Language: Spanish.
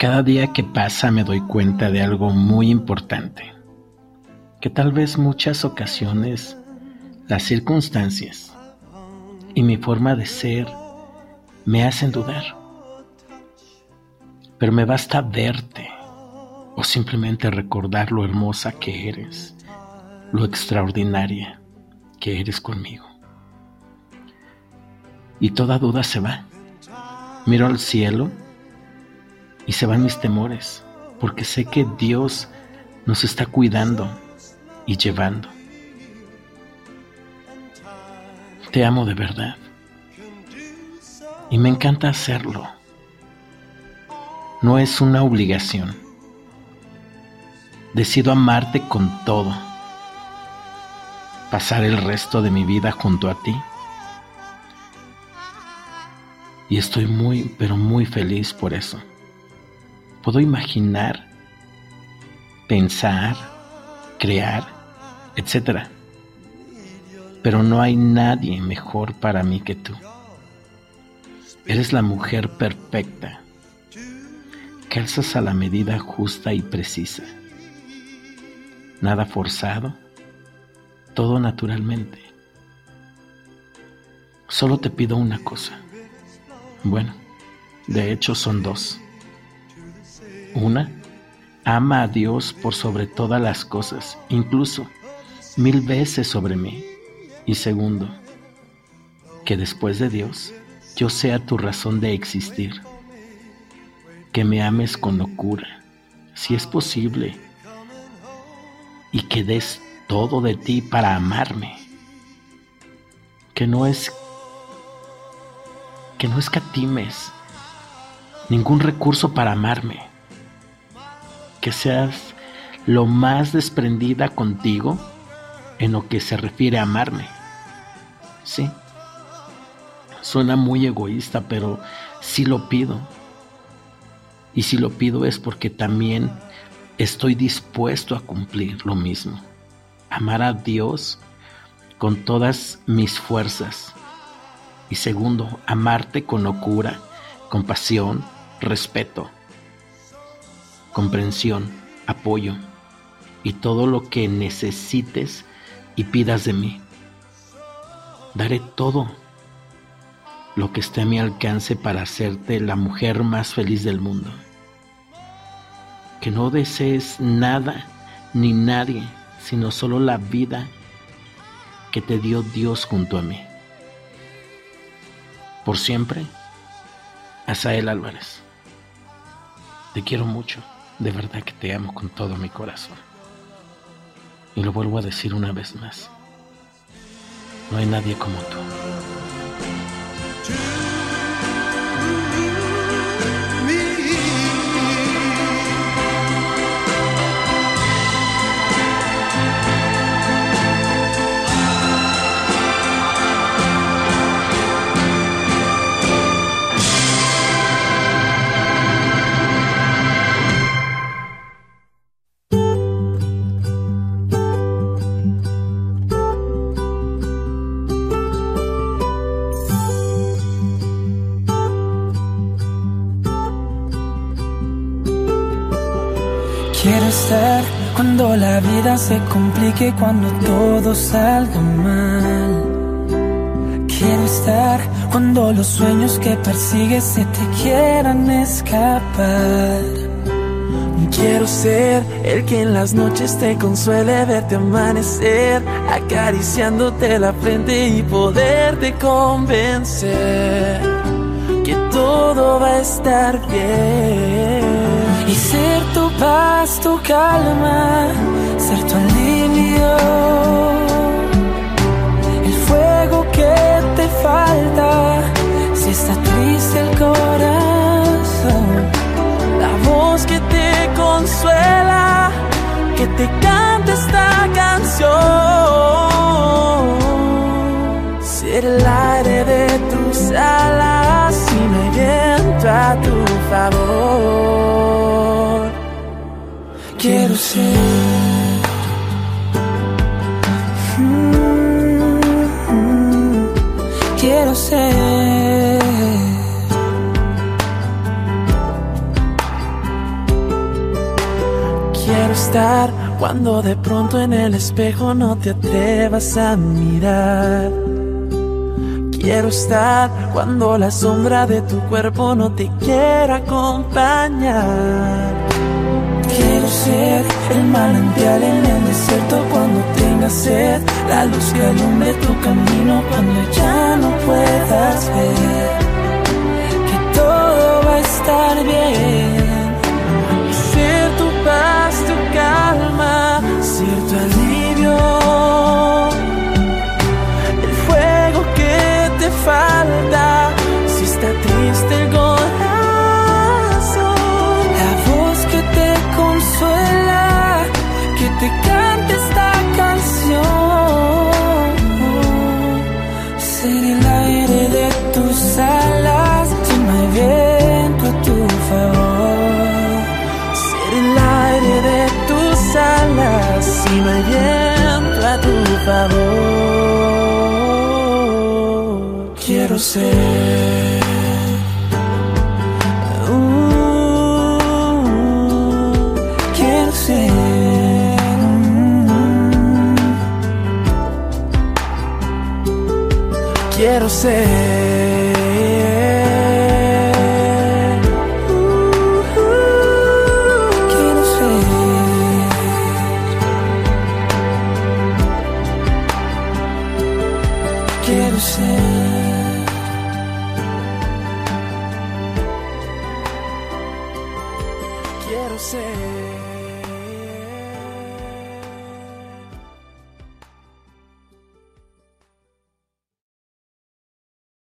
Cada día que pasa me doy cuenta de algo muy importante, que tal vez muchas ocasiones las circunstancias y mi forma de ser me hacen dudar. Pero me basta verte o simplemente recordar lo hermosa que eres, lo extraordinaria que eres conmigo. Y toda duda se va. Miro al cielo y se van mis temores, porque sé que Dios nos está cuidando y llevando. Te amo de verdad. Y me encanta hacerlo. No es una obligación. Decido amarte con todo. Pasar el resto de mi vida junto a ti. Y estoy muy, pero muy feliz por eso. Puedo imaginar, pensar, crear, etc. Pero no hay nadie mejor para mí que tú. Eres la mujer perfecta. Calzas a la medida justa y precisa. Nada forzado, todo naturalmente. Solo te pido una cosa. Bueno, de hecho son dos. Una, ama a Dios por sobre todas las cosas, incluso mil veces sobre mí. Y segundo, que después de Dios yo sea tu razón de existir. Que me ames con locura, si es posible, y que des todo de ti para amarme. Que no es que no escatimes ningún recurso para amarme que seas lo más desprendida contigo en lo que se refiere a amarme. Sí, suena muy egoísta, pero sí lo pido. Y si lo pido es porque también estoy dispuesto a cumplir lo mismo. Amar a Dios con todas mis fuerzas. Y segundo, amarte con locura, compasión, respeto comprensión, apoyo y todo lo que necesites y pidas de mí. Daré todo lo que esté a mi alcance para hacerte la mujer más feliz del mundo. Que no desees nada ni nadie, sino solo la vida que te dio Dios junto a mí. Por siempre, Asael Álvarez. Te quiero mucho. De verdad que te amo con todo mi corazón. Y lo vuelvo a decir una vez más. No hay nadie como tú. Quiero estar cuando la vida se complique, cuando todo salga mal. Quiero estar cuando los sueños que persigues se te quieran escapar. Quiero ser el que en las noches te consuele verte amanecer, acariciándote la frente y poderte convencer que todo va a estar bien y ser tu paz, tu calma, ser tu alivio. El fuego que te falta si está triste el corazón. La voz que te consuela, que te canta esta canción. Ser el aire de tus alas y hay viento a tu favor Mm-hmm. quiero ser. Quiero estar cuando de pronto en el espejo no te atrevas a mirar. Quiero estar cuando la sombra de tu cuerpo no te quiera acompañar Quiero ser el manantial en el desierto cuando tengas sed, la luz que alumbre tu camino favor. Quiero ser. quiero ser. quero ser.